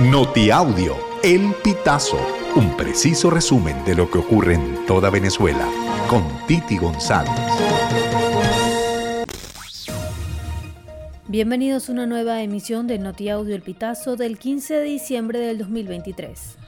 Notiaudio, El Pitazo, un preciso resumen de lo que ocurre en toda Venezuela, con Titi González. Bienvenidos a una nueva emisión de Notiaudio El Pitazo del 15 de diciembre del 2023.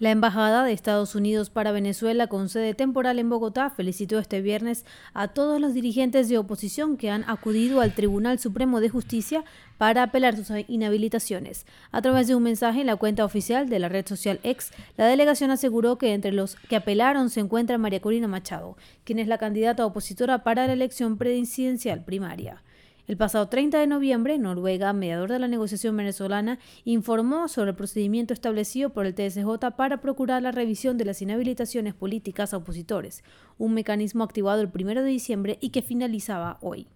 La Embajada de Estados Unidos para Venezuela, con sede temporal en Bogotá, felicitó este viernes a todos los dirigentes de oposición que han acudido al Tribunal Supremo de Justicia para apelar sus inhabilitaciones. A través de un mensaje en la cuenta oficial de la red social X, la delegación aseguró que entre los que apelaron se encuentra María Corina Machado, quien es la candidata opositora para la elección presidencial primaria. El pasado 30 de noviembre, Noruega, mediador de la negociación venezolana, informó sobre el procedimiento establecido por el TSJ para procurar la revisión de las inhabilitaciones políticas a opositores, un mecanismo activado el 1 de diciembre y que finalizaba hoy.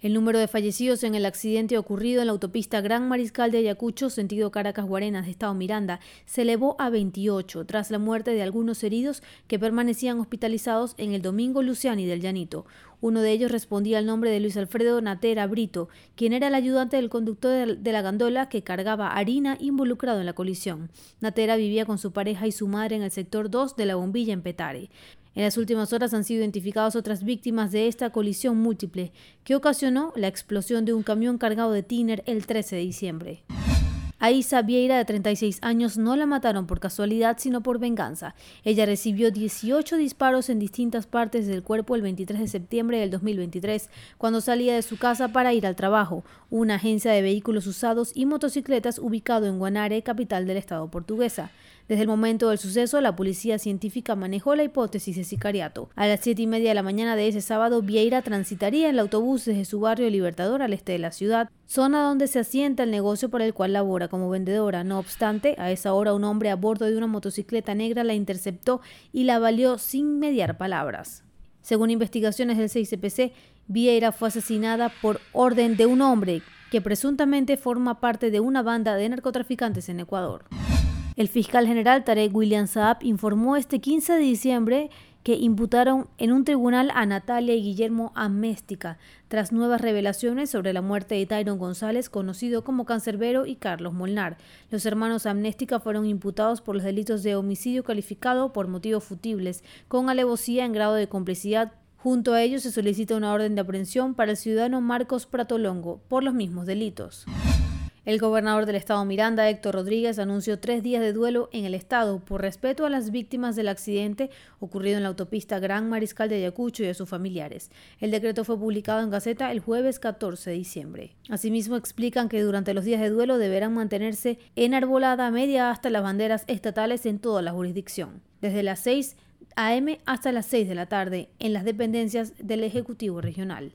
El número de fallecidos en el accidente ocurrido en la autopista Gran Mariscal de Ayacucho, sentido Caracas-Guarenas de Estado Miranda, se elevó a 28 tras la muerte de algunos heridos que permanecían hospitalizados en el Domingo Luciani del Llanito. Uno de ellos respondía al nombre de Luis Alfredo Natera Brito, quien era el ayudante del conductor de la gandola que cargaba harina involucrado en la colisión. Natera vivía con su pareja y su madre en el sector 2 de la bombilla en Petare. En las últimas horas han sido identificadas otras víctimas de esta colisión múltiple que ocasionó la explosión de un camión cargado de tiner el 13 de diciembre. A Isa Vieira, de 36 años, no la mataron por casualidad, sino por venganza. Ella recibió 18 disparos en distintas partes del cuerpo el 23 de septiembre del 2023, cuando salía de su casa para ir al trabajo, una agencia de vehículos usados y motocicletas ubicado en Guanare, capital del estado portuguesa. Desde el momento del suceso, la policía científica manejó la hipótesis de sicariato. A las siete y media de la mañana de ese sábado, Vieira transitaría en el autobús desde su barrio Libertador al este de la ciudad, zona donde se asienta el negocio por el cual labora como vendedora. No obstante, a esa hora un hombre a bordo de una motocicleta negra la interceptó y la valió sin mediar palabras. Según investigaciones del 6CPC, Vieira fue asesinada por orden de un hombre que presuntamente forma parte de una banda de narcotraficantes en Ecuador. El fiscal general Tarek William Saab informó este 15 de diciembre que imputaron en un tribunal a Natalia y Guillermo Améstica tras nuevas revelaciones sobre la muerte de Tyron González, conocido como Cancerbero, y Carlos Molnar. Los hermanos Amnéstica fueron imputados por los delitos de homicidio calificado por motivos futibles, con alevosía en grado de complicidad. Junto a ellos se solicita una orden de aprehensión para el ciudadano Marcos Pratolongo por los mismos delitos. El gobernador del estado Miranda, Héctor Rodríguez, anunció tres días de duelo en el estado por respeto a las víctimas del accidente ocurrido en la autopista Gran Mariscal de Ayacucho y a sus familiares. El decreto fue publicado en Gaceta el jueves 14 de diciembre. Asimismo, explican que durante los días de duelo deberán mantenerse enarbolada media hasta las banderas estatales en toda la jurisdicción, desde las 6 a.m. hasta las 6 de la tarde en las dependencias del Ejecutivo Regional.